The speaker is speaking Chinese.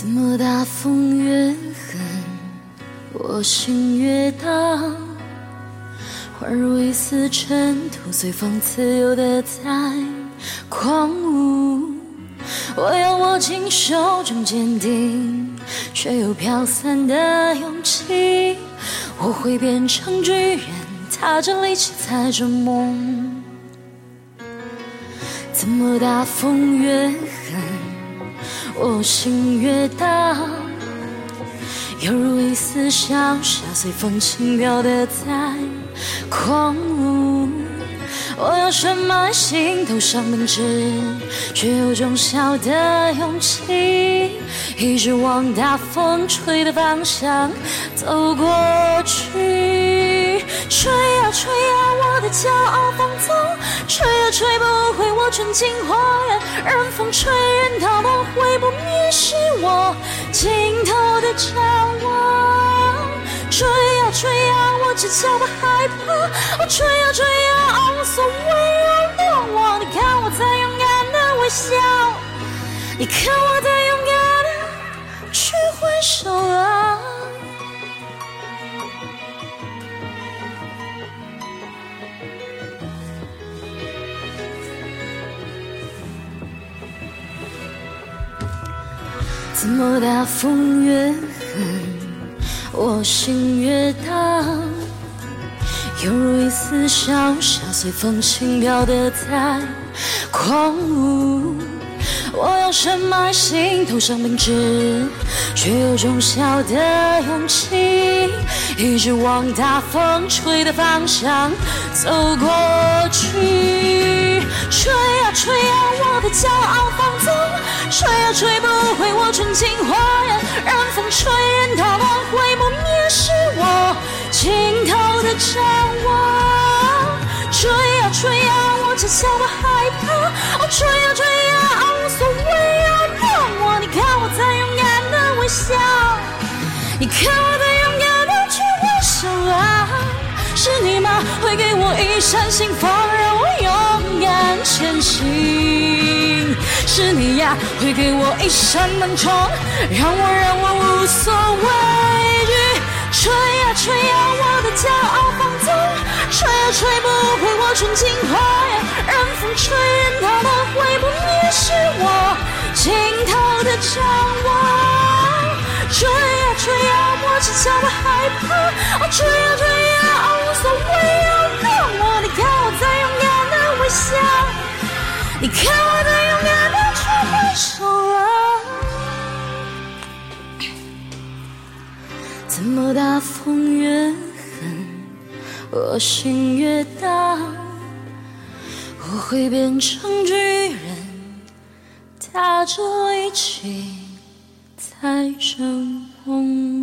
怎么大风越狠，我心越大？宛如一丝尘土，随风自由的在狂舞。我要握紧手中坚定却又飘散的勇气。我会变成巨人，踏着力气，踩着梦。怎么大风越狠，我心越大？犹如一丝小沙，随风轻飘的在狂舞。我要深埋心头上明知，却有种小的勇气，一直往大风吹的方向走过去。吹啊吹啊，我的骄傲放纵，吹啊吹不回我纯净花园，任风吹，任它梦，会不灭是我尽头的展望。吹啊吹啊，我只叫不害怕。我吹啊吹啊，无所谓啊，落我。你看我在勇敢的微笑，你看我在勇敢的去挥手怎么大风越狠，我心越荡？犹如一丝小沙，随风轻飘的在狂舞。我要深埋心头上明知，却有种小的勇气，一直往大风吹的方向走过去。吹啊吹啊，我的骄傲放纵，吹啊吹不回我纯净花园，任风吹，任它乱，会不灭是我尽头的展望。吹啊吹啊，我只叫不害怕。哦，吹啊吹笑，你看我在勇敢的去挥手啊。是你吗？会给我一扇心房，让我勇敢前行。是你呀，会给我一扇门窗，让我让我无所畏惧。吹呀吹呀，我的骄傲放纵，吹呀吹不回我纯净花园，任风吹，任它梦，会不只叫我害怕。我，吹呀吹呀，无所谓啊，让我。你看我在勇敢的微笑，你看我在勇敢的去挥手啊。怎么大风越狠，我心越大？我会变成巨人，踏着力气，踩着梦。